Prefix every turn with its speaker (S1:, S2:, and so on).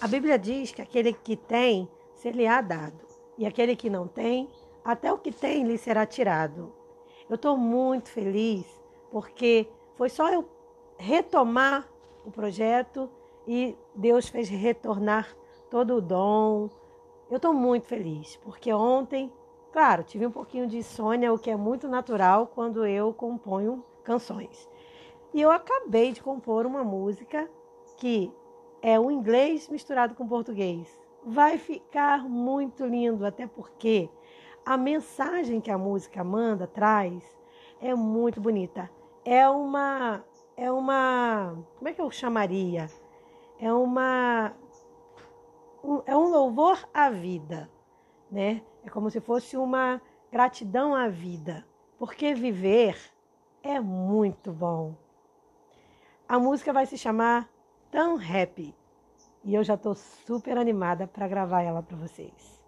S1: A Bíblia diz que aquele que tem, se lhe há dado, e aquele que não tem, até o que tem lhe será tirado. Eu estou muito feliz porque foi só eu retomar o projeto e Deus fez retornar todo o dom. Eu estou muito feliz porque ontem, claro, tive um pouquinho de insônia, o que é muito natural quando eu componho canções. E eu acabei de compor uma música que é o inglês misturado com português. Vai ficar muito lindo, até porque a mensagem que a música manda, traz, é muito bonita. É uma. É uma. Como é que eu chamaria? É uma. Um, é um louvor à vida, né? É como se fosse uma gratidão à vida. Porque viver é muito bom. A música vai se chamar tão happy. E eu já estou super animada para gravar ela para vocês.